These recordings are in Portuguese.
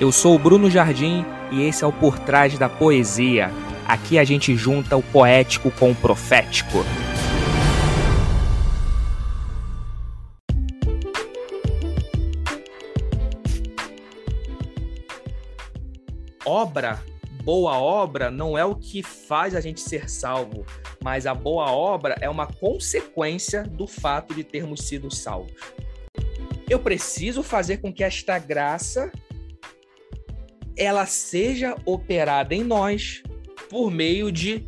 Eu sou o Bruno Jardim e esse é o Por Trás da Poesia. Aqui a gente junta o poético com o profético. Obra, boa obra, não é o que faz a gente ser salvo, mas a boa obra é uma consequência do fato de termos sido salvos. Eu preciso fazer com que esta graça ela seja operada em nós por meio de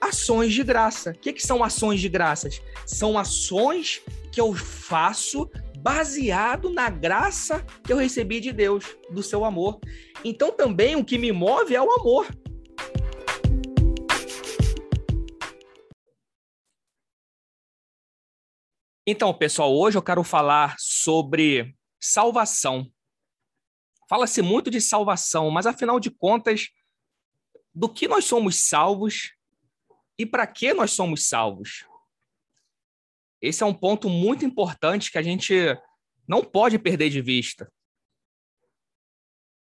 ações de graça. O que, que são ações de graças? São ações que eu faço baseado na graça que eu recebi de Deus, do seu amor. Então também o que me move é o amor. Então, pessoal, hoje eu quero falar sobre salvação. Fala-se muito de salvação, mas afinal de contas, do que nós somos salvos e para que nós somos salvos? Esse é um ponto muito importante que a gente não pode perder de vista.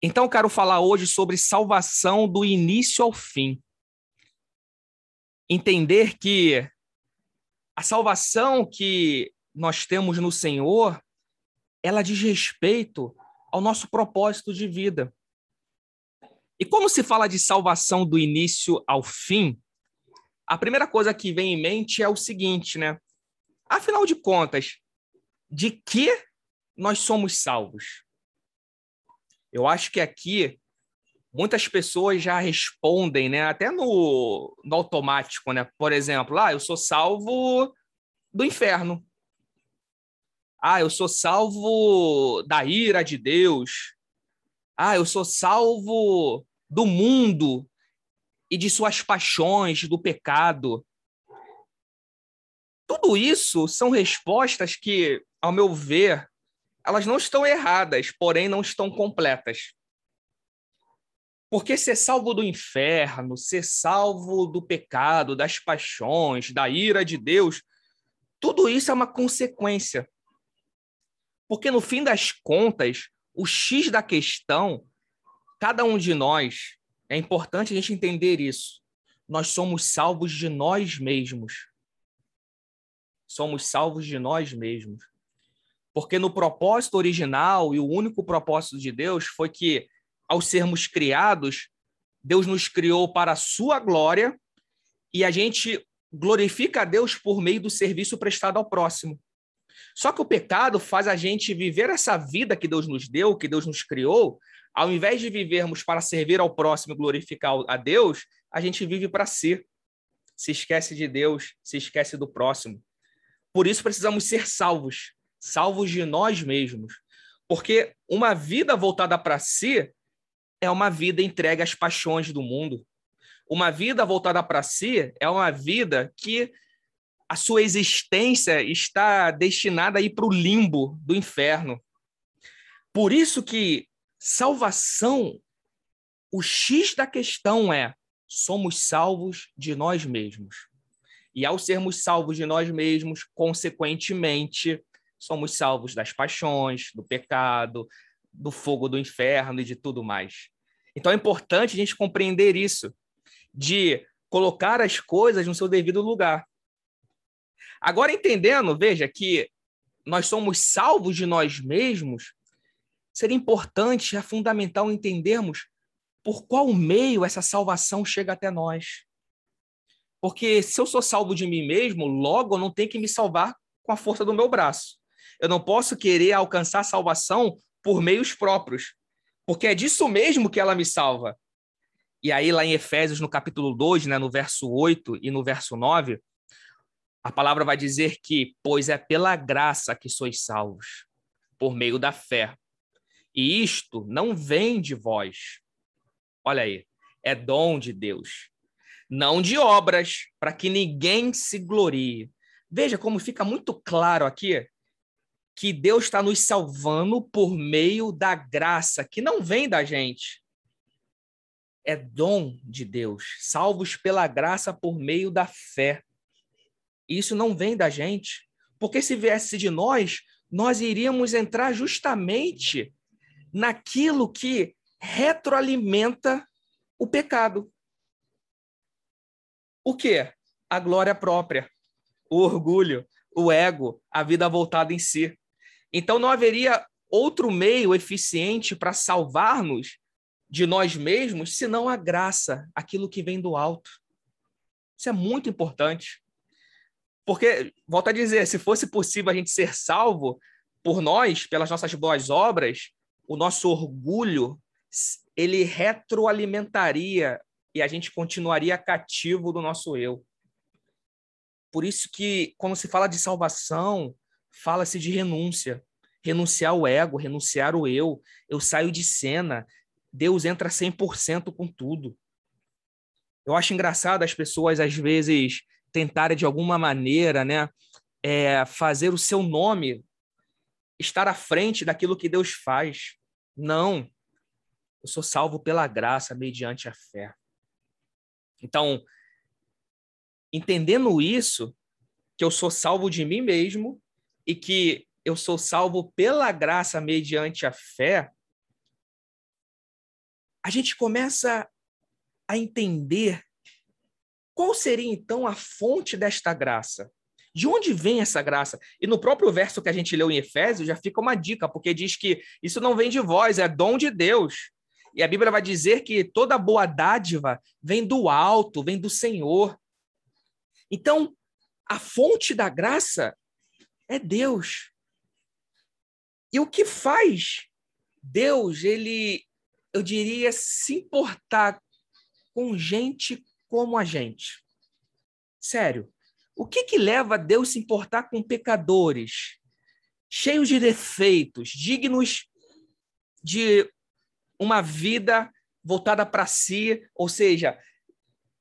Então, quero falar hoje sobre salvação do início ao fim. Entender que a salvação que nós temos no Senhor, ela diz respeito ao nosso propósito de vida. E como se fala de salvação do início ao fim, a primeira coisa que vem em mente é o seguinte, né? Afinal de contas, de que nós somos salvos? Eu acho que aqui muitas pessoas já respondem, né? Até no, no automático, né? Por exemplo, ah, eu sou salvo do inferno. Ah, eu sou salvo da ira de Deus. Ah, eu sou salvo do mundo e de suas paixões, do pecado. Tudo isso são respostas que, ao meu ver, elas não estão erradas, porém não estão completas. Porque ser salvo do inferno, ser salvo do pecado, das paixões, da ira de Deus, tudo isso é uma consequência. Porque no fim das contas, o X da questão, cada um de nós, é importante a gente entender isso. Nós somos salvos de nós mesmos. Somos salvos de nós mesmos. Porque no propósito original e o único propósito de Deus foi que, ao sermos criados, Deus nos criou para a sua glória e a gente glorifica a Deus por meio do serviço prestado ao próximo. Só que o pecado faz a gente viver essa vida que Deus nos deu, que Deus nos criou, ao invés de vivermos para servir ao próximo e glorificar a Deus, a gente vive para si. Se esquece de Deus, se esquece do próximo. Por isso precisamos ser salvos, salvos de nós mesmos. Porque uma vida voltada para si é uma vida entregue às paixões do mundo. Uma vida voltada para si é uma vida que a sua existência está destinada a ir para o limbo do inferno. Por isso que salvação, o X da questão é: somos salvos de nós mesmos. E ao sermos salvos de nós mesmos, consequentemente, somos salvos das paixões, do pecado, do fogo do inferno e de tudo mais. Então é importante a gente compreender isso, de colocar as coisas no seu devido lugar. Agora, entendendo, veja, que nós somos salvos de nós mesmos, seria importante, é fundamental entendermos por qual meio essa salvação chega até nós. Porque se eu sou salvo de mim mesmo, logo eu não tenho que me salvar com a força do meu braço. Eu não posso querer alcançar salvação por meios próprios, porque é disso mesmo que ela me salva. E aí, lá em Efésios, no capítulo 2, né, no verso 8 e no verso 9, a palavra vai dizer que, pois é pela graça que sois salvos, por meio da fé. E isto não vem de vós. Olha aí, é dom de Deus, não de obras, para que ninguém se glorie. Veja como fica muito claro aqui que Deus está nos salvando por meio da graça, que não vem da gente. É dom de Deus, salvos pela graça por meio da fé. Isso não vem da gente, porque se viesse de nós, nós iríamos entrar justamente naquilo que retroalimenta o pecado. O quê? A glória própria, o orgulho, o ego, a vida voltada em si. Então não haveria outro meio eficiente para salvar-nos de nós mesmos senão a graça, aquilo que vem do alto. Isso é muito importante. Porque, volto a dizer, se fosse possível a gente ser salvo por nós, pelas nossas boas obras, o nosso orgulho, ele retroalimentaria e a gente continuaria cativo do nosso eu. Por isso que, quando se fala de salvação, fala-se de renúncia. Renunciar o ego, renunciar o eu. Eu saio de cena. Deus entra 100% com tudo. Eu acho engraçado as pessoas, às vezes, tentarem, de alguma maneira, né, é, fazer o seu nome estar à frente daquilo que Deus faz. Não. Eu sou salvo pela graça, mediante a fé. Então, entendendo isso, que eu sou salvo de mim mesmo e que eu sou salvo pela graça mediante a fé, a gente começa a entender qual seria então a fonte desta graça. De onde vem essa graça? E no próprio verso que a gente leu em Efésios já fica uma dica, porque diz que isso não vem de vós, é dom de Deus. E a Bíblia vai dizer que toda boa dádiva vem do alto, vem do Senhor. Então, a fonte da graça é Deus. E o que faz Deus, ele, eu diria, se importar com gente como a gente? Sério, o que que leva Deus se importar com pecadores, cheios de defeitos, dignos de uma vida voltada para si, ou seja,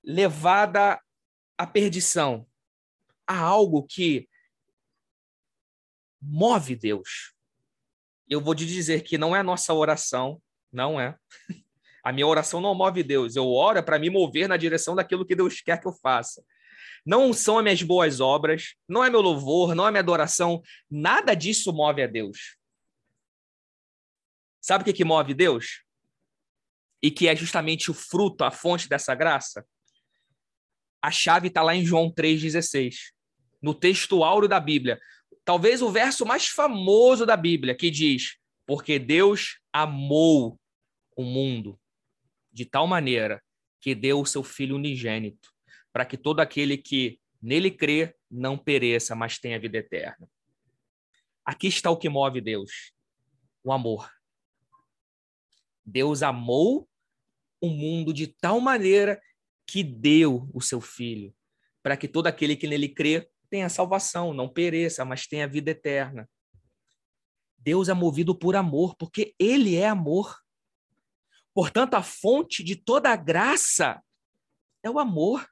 levada à perdição? Há algo que move Deus. Eu vou te dizer que não é a nossa oração, não é. A minha oração não move Deus. Eu oro para me mover na direção daquilo que Deus quer que eu faça. Não são as minhas boas obras, não é meu louvor, não é minha adoração. Nada disso move a Deus. Sabe o que, que move Deus? E que é justamente o fruto, a fonte dessa graça? A chave está lá em João 3,16, no texto áureo da Bíblia. Talvez o verso mais famoso da Bíblia, que diz: Porque Deus amou o mundo de tal maneira que deu o seu Filho unigênito, para que todo aquele que nele crê não pereça, mas tenha vida eterna. Aqui está o que move Deus: o amor. Deus amou o mundo de tal maneira que deu o seu Filho, para que todo aquele que nele crê tenha salvação, não pereça, mas tenha vida eterna. Deus é movido por amor, porque Ele é amor. Portanto, a fonte de toda a graça é o amor.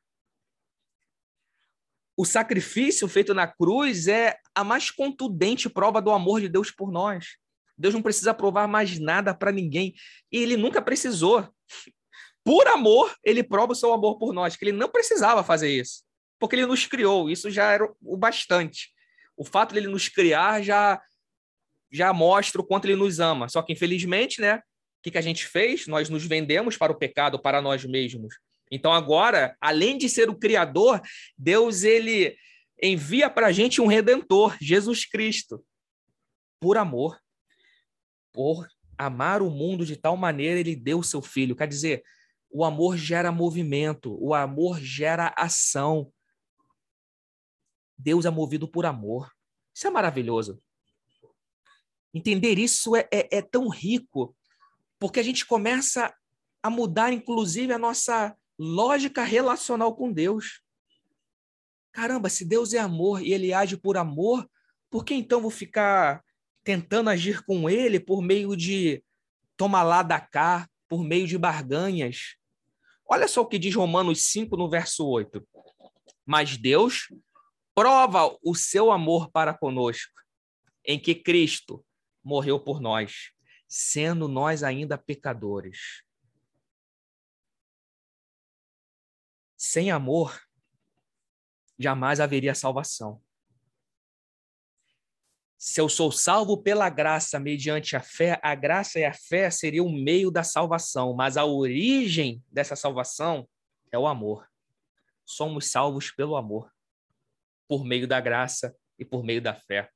O sacrifício feito na cruz é a mais contundente prova do amor de Deus por nós. Deus não precisa provar mais nada para ninguém. E ele nunca precisou. Por amor, ele prova o seu amor por nós, que ele não precisava fazer isso. Porque ele nos criou, isso já era o bastante. O fato de ele nos criar já já mostra o quanto ele nos ama. Só que, infelizmente, né, o que, que a gente fez? Nós nos vendemos para o pecado, para nós mesmos. Então, agora, além de ser o Criador, Deus ele envia para a gente um Redentor, Jesus Cristo, por amor. Por amar o mundo de tal maneira, ele deu o seu filho. Quer dizer, o amor gera movimento, o amor gera ação. Deus é movido por amor. Isso é maravilhoso. Entender isso é, é, é tão rico, porque a gente começa a mudar, inclusive, a nossa lógica relacional com Deus. Caramba, se Deus é amor e ele age por amor, por que então vou ficar tentando agir com ele por meio de toma lá da cá, por meio de barganhas? Olha só o que diz Romanos 5, no verso 8. Mas Deus prova o seu amor para conosco, em que Cristo morreu por nós, sendo nós ainda pecadores. Sem amor, jamais haveria salvação. Se eu sou salvo pela graça mediante a fé, a graça e a fé seria o meio da salvação, mas a origem dessa salvação é o amor. Somos salvos pelo amor, por meio da graça e por meio da fé.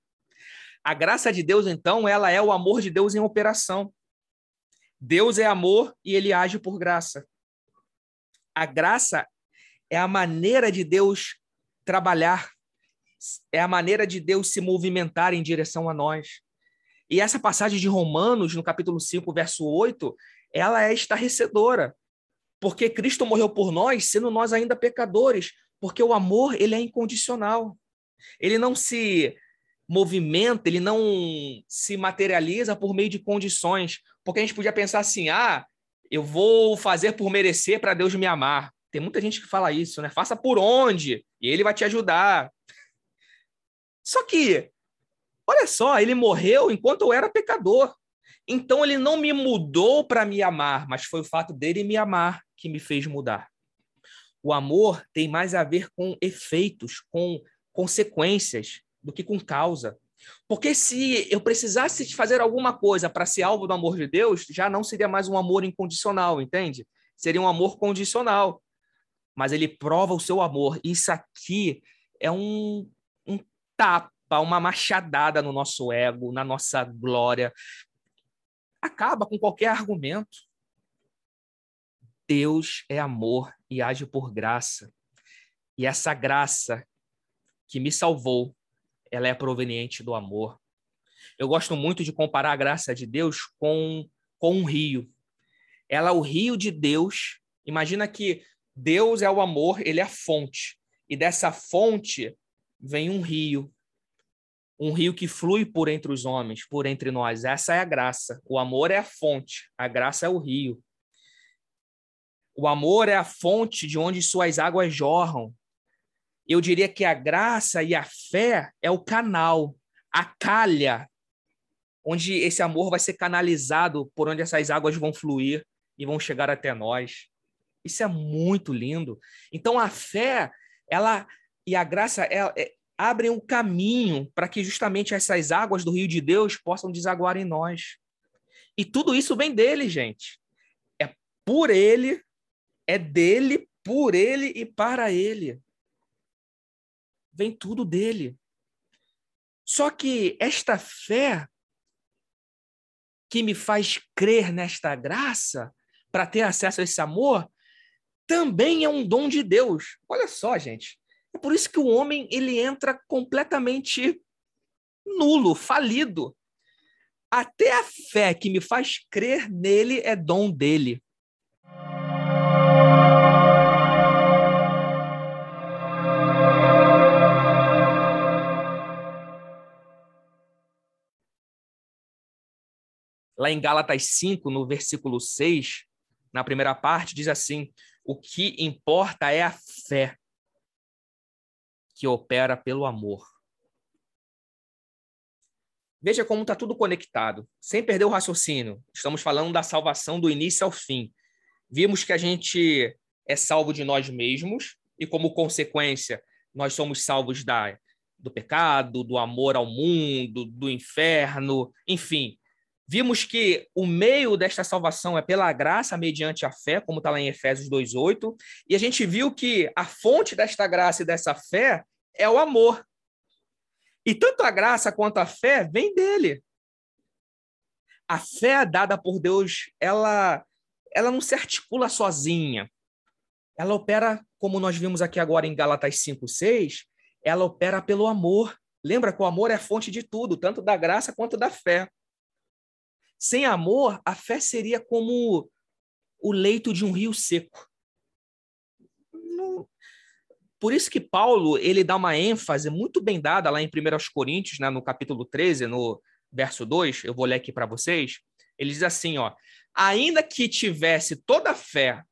A graça de Deus, então, ela é o amor de Deus em operação. Deus é amor e ele age por graça. A graça é a maneira de Deus trabalhar é a maneira de Deus se movimentar em direção a nós. E essa passagem de Romanos, no capítulo 5, verso 8, ela é estarrecedora. Porque Cristo morreu por nós, sendo nós ainda pecadores, porque o amor, ele é incondicional. Ele não se movimenta, ele não se materializa por meio de condições. Porque a gente podia pensar assim: "Ah, eu vou fazer por merecer para Deus me amar". Tem muita gente que fala isso, né? Faça por onde, e ele vai te ajudar. Só que, olha só, ele morreu enquanto eu era pecador. Então ele não me mudou para me amar, mas foi o fato dele me amar que me fez mudar. O amor tem mais a ver com efeitos, com consequências, do que com causa. Porque se eu precisasse fazer alguma coisa para ser alvo do amor de Deus, já não seria mais um amor incondicional, entende? Seria um amor condicional. Mas ele prova o seu amor. Isso aqui é um tapa, uma machadada no nosso ego, na nossa glória. Acaba com qualquer argumento. Deus é amor e age por graça. E essa graça que me salvou, ela é proveniente do amor. Eu gosto muito de comparar a graça de Deus com, com um rio. Ela é o rio de Deus. Imagina que Deus é o amor, ele é a fonte. E dessa fonte vem um rio, um rio que flui por entre os homens, por entre nós. Essa é a graça. O amor é a fonte, a graça é o rio. O amor é a fonte de onde suas águas jorram. Eu diria que a graça e a fé é o canal, a calha, onde esse amor vai ser canalizado por onde essas águas vão fluir e vão chegar até nós. Isso é muito lindo. Então a fé, ela e a graça, é, é, abrem um caminho para que justamente essas águas do rio de Deus possam desaguar em nós. E tudo isso vem dele, gente. É por ele, é dele, por ele e para ele. Vem tudo dele. Só que esta fé que me faz crer nesta graça, para ter acesso a esse amor, também é um dom de Deus. Olha só, gente. É por isso que o homem ele entra completamente nulo, falido. Até a fé que me faz crer nele é dom dele. Lá em Gálatas 5, no versículo 6, na primeira parte, diz assim: O que importa é a fé que opera pelo amor. Veja como está tudo conectado, sem perder o raciocínio. Estamos falando da salvação do início ao fim. Vimos que a gente é salvo de nós mesmos e, como consequência, nós somos salvos da, do pecado, do amor ao mundo, do inferno, enfim. Vimos que o meio desta salvação é pela graça mediante a fé, como está lá em Efésios 2,8, e a gente viu que a fonte desta graça e dessa fé é o amor. E tanto a graça quanto a fé vem dele. A fé dada por Deus, ela, ela não se articula sozinha. Ela opera, como nós vimos aqui agora em Galatas 5,6, ela opera pelo amor. Lembra que o amor é a fonte de tudo, tanto da graça quanto da fé. Sem amor, a fé seria como o leito de um rio seco. Por isso que Paulo ele dá uma ênfase muito bem dada lá em 1 Coríntios, né, no capítulo 13, no verso 2, eu vou ler aqui para vocês. Ele diz assim, ó: "Ainda que tivesse toda a fé,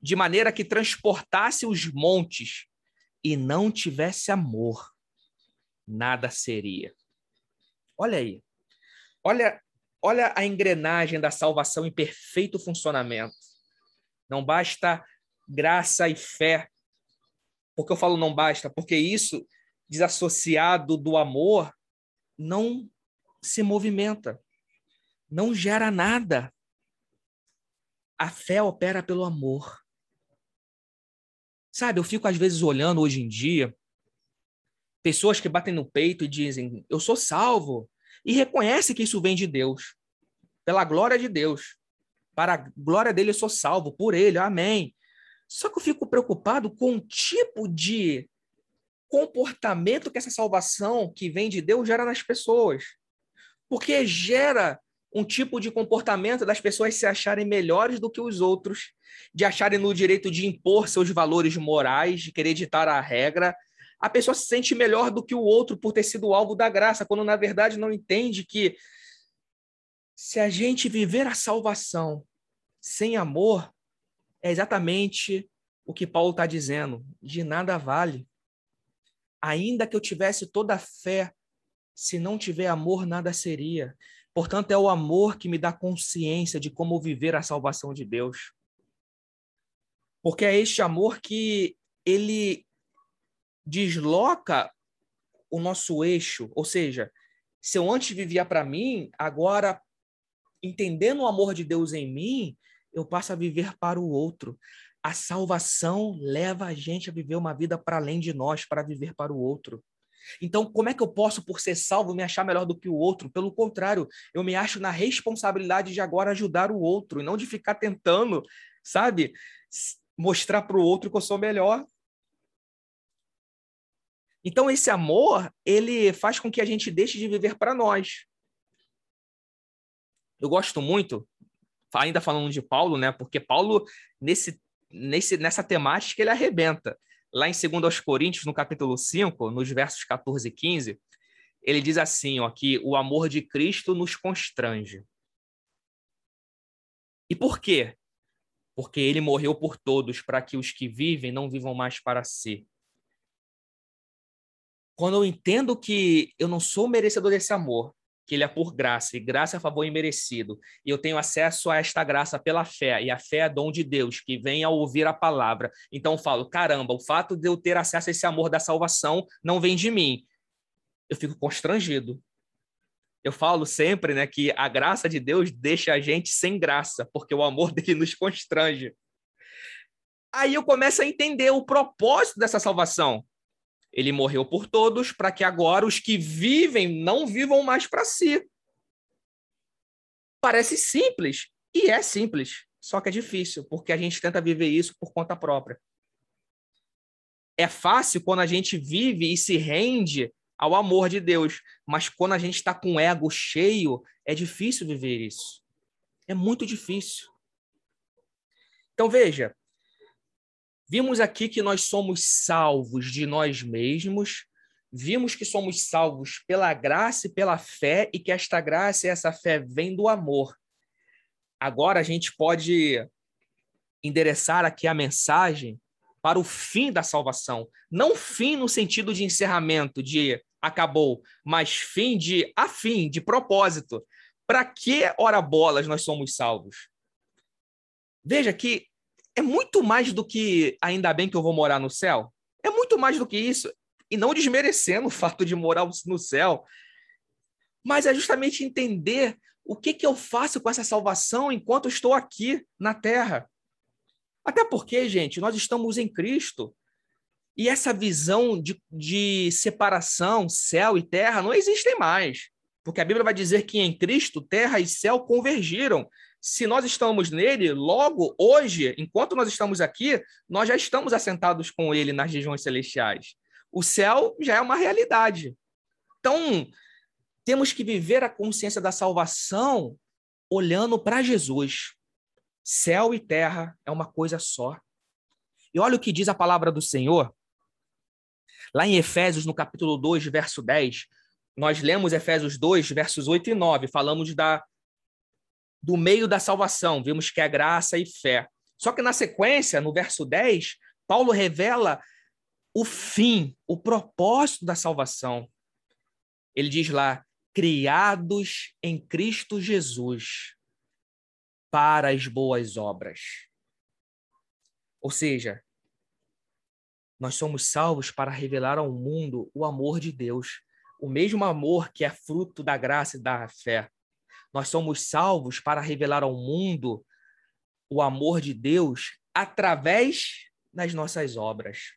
de maneira que transportasse os montes, e não tivesse amor, nada seria." Olha aí. Olha Olha a engrenagem da salvação em perfeito funcionamento. Não basta graça e fé. Por que eu falo não basta? Porque isso, desassociado do amor, não se movimenta, não gera nada. A fé opera pelo amor. Sabe, eu fico às vezes olhando hoje em dia pessoas que batem no peito e dizem: "Eu sou salvo", e reconhece que isso vem de Deus, pela glória de Deus. Para a glória dele eu sou salvo, por ele. Amém. Só que eu fico preocupado com o tipo de comportamento que essa salvação que vem de Deus gera nas pessoas. Porque gera um tipo de comportamento das pessoas se acharem melhores do que os outros, de acharem no direito de impor seus valores morais, de querer ditar a regra. A pessoa se sente melhor do que o outro por ter sido alvo da graça, quando na verdade não entende que se a gente viver a salvação sem amor, é exatamente o que Paulo está dizendo: de nada vale. Ainda que eu tivesse toda a fé, se não tiver amor, nada seria. Portanto, é o amor que me dá consciência de como viver a salvação de Deus. Porque é este amor que ele desloca o nosso eixo, ou seja, se eu antes vivia para mim, agora entendendo o amor de Deus em mim, eu passo a viver para o outro. A salvação leva a gente a viver uma vida para além de nós, para viver para o outro. Então, como é que eu posso, por ser salvo, me achar melhor do que o outro? Pelo contrário, eu me acho na responsabilidade de agora ajudar o outro e não de ficar tentando, sabe, mostrar para o outro que eu sou melhor. Então, esse amor, ele faz com que a gente deixe de viver para nós. Eu gosto muito ainda falando de Paulo, né? Porque Paulo, nesse, nesse, nessa temática, ele arrebenta. Lá em 2 Coríntios, no capítulo 5, nos versos 14 e 15, ele diz assim, ó, que o amor de Cristo nos constrange. E por quê? Porque ele morreu por todos, para que os que vivem não vivam mais para si. Quando eu entendo que eu não sou merecedor desse amor, que ele é por graça, e graça é favor imerecido. E eu tenho acesso a esta graça pela fé, e a fé é dom de Deus, que vem ao ouvir a palavra. Então eu falo, caramba, o fato de eu ter acesso a esse amor da salvação não vem de mim. Eu fico constrangido. Eu falo sempre né, que a graça de Deus deixa a gente sem graça, porque o amor dele nos constrange. Aí eu começo a entender o propósito dessa salvação. Ele morreu por todos para que agora os que vivem não vivam mais para si. Parece simples, e é simples, só que é difícil, porque a gente tenta viver isso por conta própria. É fácil quando a gente vive e se rende ao amor de Deus, mas quando a gente está com o ego cheio, é difícil viver isso. É muito difícil. Então veja, Vimos aqui que nós somos salvos de nós mesmos, vimos que somos salvos pela graça e pela fé, e que esta graça e essa fé vem do amor. Agora a gente pode endereçar aqui a mensagem para o fim da salvação. Não fim no sentido de encerramento, de acabou, mas fim de afim, de propósito. Para que, ora bolas, nós somos salvos? Veja que é muito mais do que ainda bem que eu vou morar no céu. É muito mais do que isso. E não desmerecendo o fato de morar no céu, mas é justamente entender o que, que eu faço com essa salvação enquanto estou aqui na terra. Até porque, gente, nós estamos em Cristo. E essa visão de, de separação, céu e terra, não existem mais. Porque a Bíblia vai dizer que em Cristo terra e céu convergiram se nós estamos nele, logo hoje, enquanto nós estamos aqui, nós já estamos assentados com ele nas regiões celestiais. O céu já é uma realidade. Então, temos que viver a consciência da salvação olhando para Jesus. Céu e terra é uma coisa só. E olha o que diz a palavra do Senhor. Lá em Efésios, no capítulo 2, verso 10, nós lemos Efésios 2, versos 8 e 9, falamos da do meio da salvação, vimos que é graça e fé. Só que na sequência, no verso 10, Paulo revela o fim, o propósito da salvação. Ele diz lá: criados em Cristo Jesus para as boas obras. Ou seja, nós somos salvos para revelar ao mundo o amor de Deus, o mesmo amor que é fruto da graça e da fé. Nós somos salvos para revelar ao mundo o amor de Deus através das nossas obras.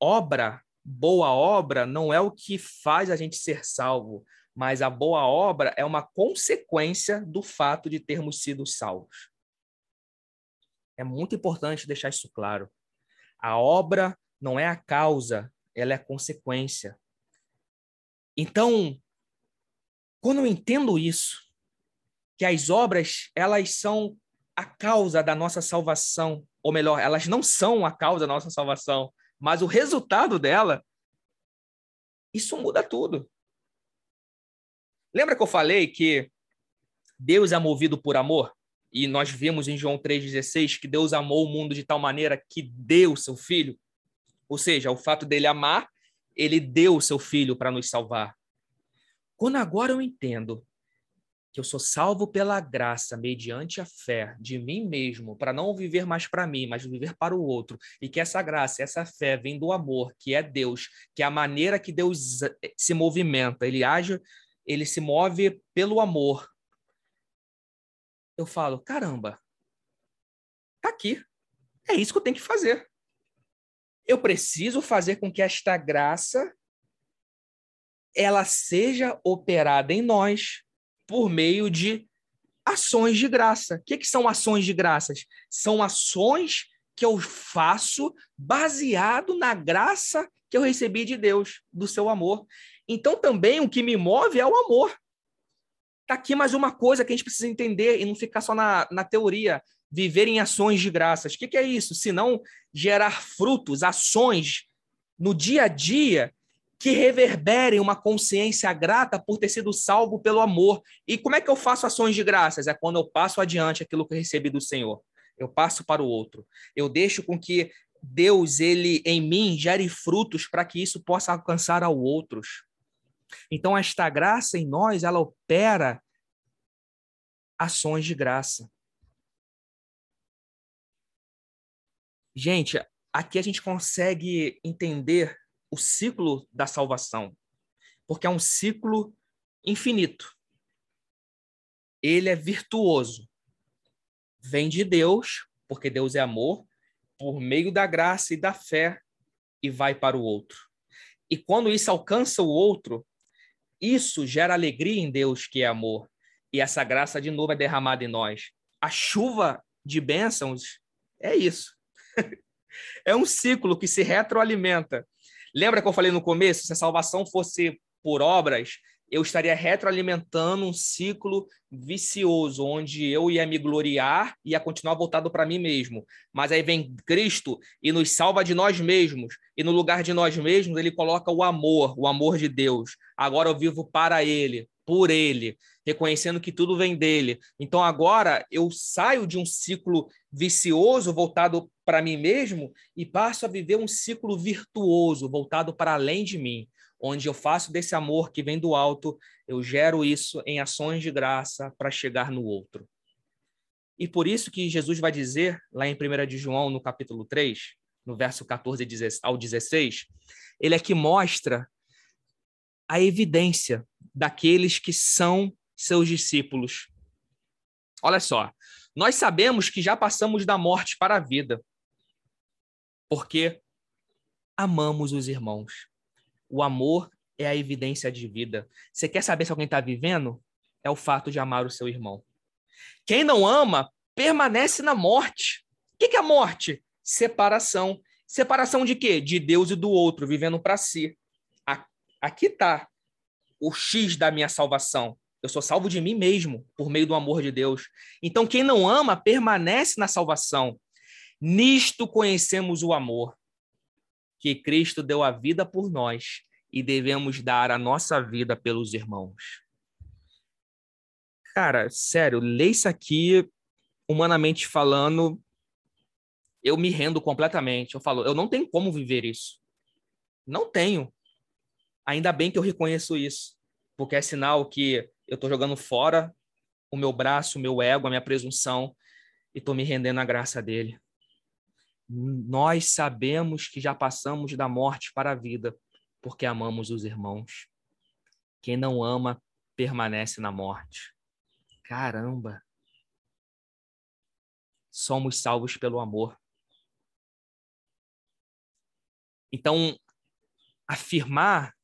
Obra, boa obra, não é o que faz a gente ser salvo, mas a boa obra é uma consequência do fato de termos sido salvos. É muito importante deixar isso claro. A obra não é a causa, ela é a consequência. Então, quando eu entendo isso, que as obras, elas são a causa da nossa salvação, ou melhor, elas não são a causa da nossa salvação, mas o resultado dela, isso muda tudo. Lembra que eu falei que Deus é movido por amor? E nós vimos em João 3,16 que Deus amou o mundo de tal maneira que deu seu filho. Ou seja, o fato dele amar, ele deu o seu filho para nos salvar. Quando agora eu entendo que eu sou salvo pela graça, mediante a fé de mim mesmo, para não viver mais para mim, mas viver para o outro, e que essa graça, essa fé vem do amor, que é Deus, que é a maneira que Deus eh, se movimenta, ele age, ele se move pelo amor, eu falo, caramba, tá aqui. É isso que eu tenho que fazer. Eu preciso fazer com que esta graça ela seja operada em nós por meio de ações de graça. O que, que são ações de graças? São ações que eu faço baseado na graça que eu recebi de Deus, do seu amor. Então também o que me move é o amor. Tá aqui mais uma coisa que a gente precisa entender e não ficar só na, na teoria. Viver em ações de graças. O que, que é isso? Se não gerar frutos, ações no dia a dia que reverberem uma consciência grata por ter sido salvo pelo amor. E como é que eu faço ações de graças? É quando eu passo adiante aquilo que eu recebi do Senhor. Eu passo para o outro. Eu deixo com que Deus, ele em mim, gere frutos para que isso possa alcançar ao outros. Então, esta graça em nós, ela opera ações de graça. Gente, aqui a gente consegue entender o ciclo da salvação, porque é um ciclo infinito. Ele é virtuoso. Vem de Deus, porque Deus é amor, por meio da graça e da fé, e vai para o outro. E quando isso alcança o outro, isso gera alegria em Deus, que é amor. E essa graça de novo é derramada em nós. A chuva de bênçãos é isso. é um ciclo que se retroalimenta. Lembra que eu falei no começo? Se a salvação fosse por obras, eu estaria retroalimentando um ciclo vicioso, onde eu ia me gloriar e ia continuar voltado para mim mesmo. Mas aí vem Cristo e nos salva de nós mesmos, e no lugar de nós mesmos, ele coloca o amor, o amor de Deus. Agora eu vivo para ele, por ele, reconhecendo que tudo vem dele. Então agora eu saio de um ciclo vicioso voltado para mim mesmo e passo a viver um ciclo virtuoso voltado para além de mim onde eu faço desse amor que vem do alto, eu gero isso em ações de graça para chegar no outro. E por isso que Jesus vai dizer, lá em 1 de João, no capítulo 3, no verso 14 ao 16, ele é que mostra a evidência daqueles que são seus discípulos. Olha só, nós sabemos que já passamos da morte para a vida, porque amamos os irmãos. O amor é a evidência de vida. Você quer saber se alguém está vivendo? É o fato de amar o seu irmão. Quem não ama permanece na morte. O que é a morte? Separação. Separação de quê? De Deus e do outro, vivendo para si. Aqui está o X da minha salvação. Eu sou salvo de mim mesmo, por meio do amor de Deus. Então, quem não ama permanece na salvação. Nisto conhecemos o amor que Cristo deu a vida por nós e devemos dar a nossa vida pelos irmãos. Cara, sério, lê isso aqui, humanamente falando, eu me rendo completamente. Eu falo, eu não tenho como viver isso. Não tenho. Ainda bem que eu reconheço isso, porque é sinal que eu estou jogando fora o meu braço, o meu ego, a minha presunção e estou me rendendo à graça dele. Nós sabemos que já passamos da morte para a vida, porque amamos os irmãos. Quem não ama permanece na morte. Caramba! Somos salvos pelo amor. Então, afirmar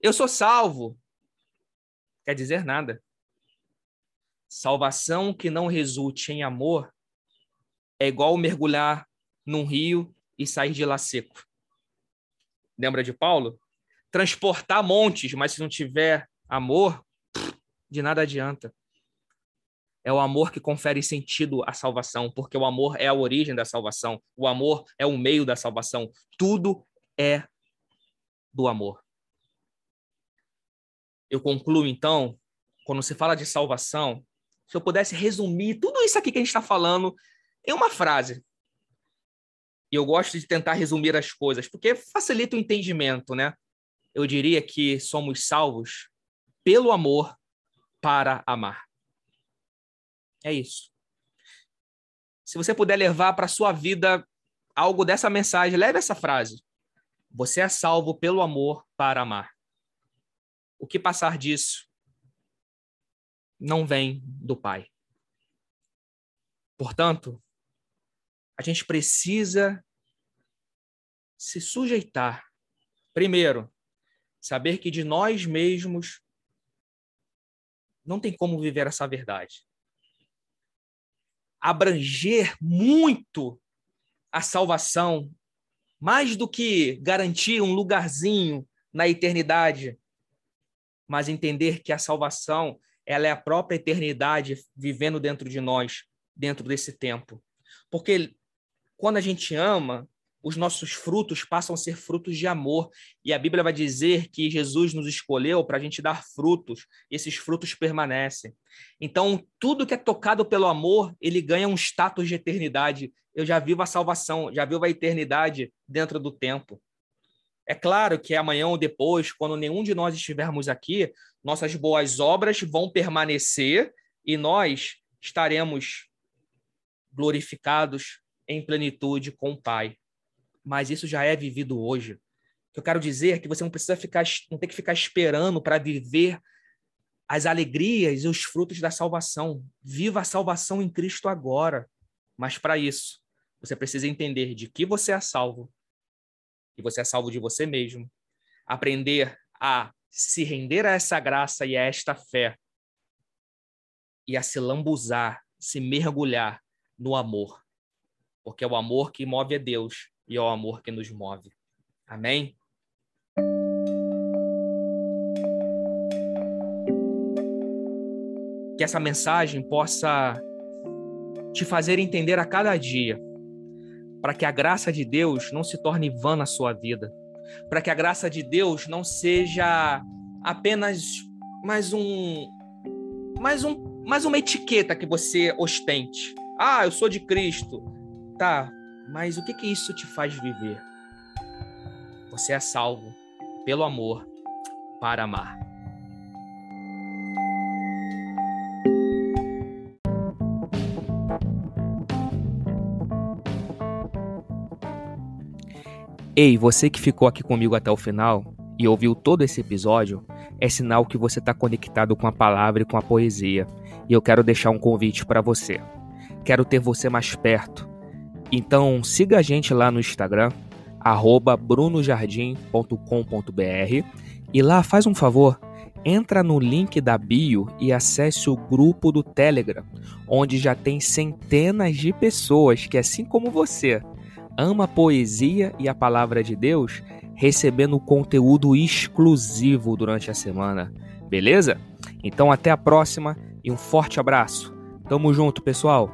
eu sou salvo quer dizer nada. Salvação que não resulte em amor é igual mergulhar num rio e sair de lá seco. Lembra de Paulo? Transportar montes, mas se não tiver amor, de nada adianta. É o amor que confere sentido à salvação, porque o amor é a origem da salvação, o amor é o meio da salvação. Tudo é do amor. Eu concluo, então, quando se fala de salvação, se eu pudesse resumir tudo isso aqui que a gente está falando em uma frase. E eu gosto de tentar resumir as coisas, porque facilita o entendimento, né? Eu diria que somos salvos pelo amor para amar. É isso. Se você puder levar para sua vida algo dessa mensagem, leve essa frase. Você é salvo pelo amor para amar. O que passar disso não vem do Pai. Portanto, a gente precisa se sujeitar. Primeiro, saber que de nós mesmos não tem como viver essa verdade. Abranger muito a salvação, mais do que garantir um lugarzinho na eternidade, mas entender que a salvação ela é a própria eternidade vivendo dentro de nós, dentro desse tempo. Porque quando a gente ama, os nossos frutos passam a ser frutos de amor. E a Bíblia vai dizer que Jesus nos escolheu para a gente dar frutos, e esses frutos permanecem. Então, tudo que é tocado pelo amor, ele ganha um status de eternidade. Eu já vivo a salvação, já vivo a eternidade dentro do tempo. É claro que amanhã ou depois, quando nenhum de nós estivermos aqui, nossas boas obras vão permanecer e nós estaremos glorificados em plenitude com o Pai. Mas isso já é vivido hoje. O que eu quero dizer é que você não precisa ficar, não tem que ficar esperando para viver as alegrias e os frutos da salvação. Viva a salvação em Cristo agora. Mas para isso, você precisa entender de que você é salvo e você é salvo de você mesmo. Aprender a se render a essa graça e a esta fé e a se lambuzar, se mergulhar no amor. Porque é o amor que move a Deus e é o amor que nos move. Amém? Que essa mensagem possa te fazer entender a cada dia para que a graça de Deus não se torne vã na sua vida, para que a graça de Deus não seja apenas mais um mais um mais uma etiqueta que você ostente. Ah, eu sou de Cristo. Tá, mas o que que isso te faz viver? Você é salvo pelo amor para amar. Ei, você que ficou aqui comigo até o final e ouviu todo esse episódio, é sinal que você está conectado com a palavra e com a poesia. E eu quero deixar um convite para você. Quero ter você mais perto. Então siga a gente lá no Instagram, brunojardim.com.br e lá faz um favor, entra no link da bio e acesse o grupo do Telegram, onde já tem centenas de pessoas que, assim como você, ama a poesia e a palavra de Deus, recebendo conteúdo exclusivo durante a semana. Beleza? Então até a próxima e um forte abraço. Tamo junto, pessoal.